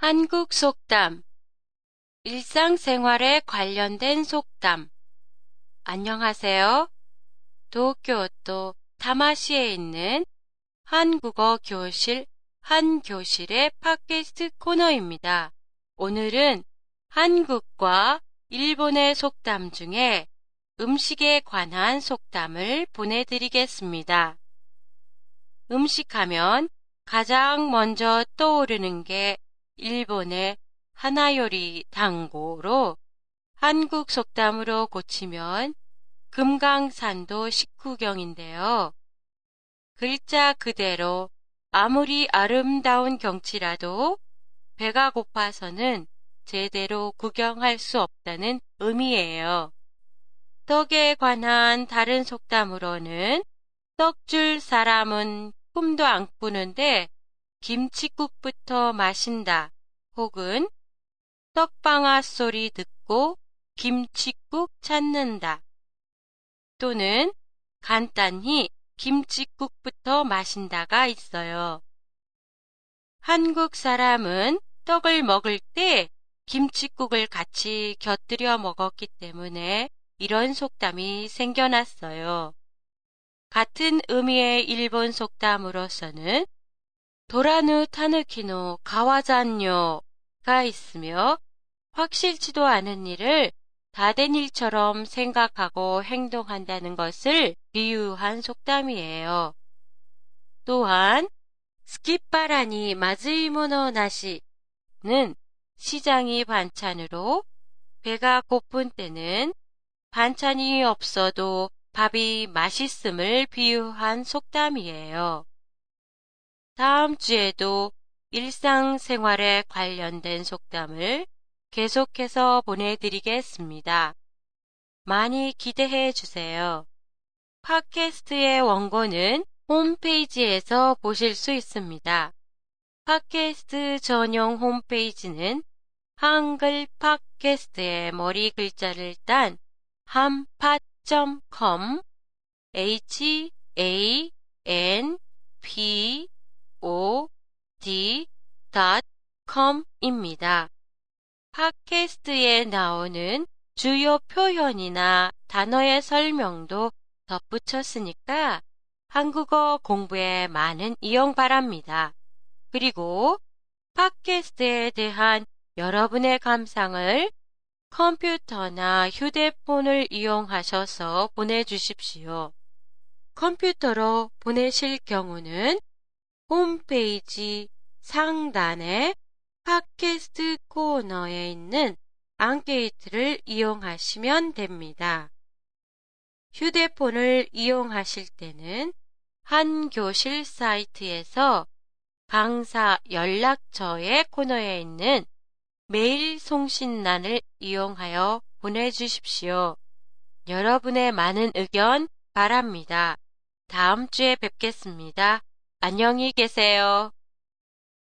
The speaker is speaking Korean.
한국 속담 일상생활에 관련된 속담 안녕하세요. 도쿄도 타마시에 있는 한국어 교실 한 교실의 팟캐스트 코너입니다. 오늘은 한국과 일본의 속담 중에 음식에 관한 속담을 보내드리겠습니다. 음식하면 가장 먼저 떠오르는 게 일본의 하나요리 당고로 한국 속담으로 고치면 금강산도 식후경인데요. 글자 그대로 아무리 아름다운 경치라도 배가 고파서는 제대로 구경할 수 없다는 의미예요. 떡에 관한 다른 속담으로는 떡 줄 사람은 꿈도 안 꾸는데 김치국부터 마신다 혹은 떡방아 소리 듣고 김치국 찾는다 또는 간단히 김치국부터 마신다가 있어요. 한국 사람은 떡을 먹을 때 김치국을 같이 곁들여 먹었기 때문에 이런 속담이 생겨났어요. 같은 의미의 일본 속담으로서는 도라누 타누키노 가와잔요가 있으며 확실치도 않은 일을 다 된 일처럼 생각하고 행동한다는 것을 비유한 속담이에요. 또한 스키바라니 마즈이모노 나시는 시장이 반찬으로 배가 고픈 때는 반찬이 없어도 밥이 맛있음을 비유한 속담이에요. 다음 주에도 일상생활에 관련된 속담을 계속해서 보내드리겠습니다. 많이 기대해 주세요. 팟캐스트의 원고는 홈페이지에서 보실 수 있습니다. 팟캐스트 전용 홈페이지는 한글 팟캐스트의 머리 글자를 딴 한팟.com h a n p o d.com입니다. 팟캐스트에 나오는 주요 표현이나 단어의 설명도 덧붙였으니까 한국어 공부에 많은 이용 바랍니다. 그리고 팟캐스트에 대한 여러분의 감상을 컴퓨터나 휴대폰을 이용하셔서 보내주십시오. 컴퓨터로 보내실 경우는 홈페이지 상단에 팟캐스트 코너에 있는 앙케이트를 이용하시면 됩니다. 휴대폰을 이용하실 때는 한 교실 사이트에서 강사 연락처의 코너에 있는 메일 송신란을 이용하여 보내주십시오. 여러분의 많은 의견 바랍니다. 다음 주에 뵙겠습니다. 안녕히 계세요.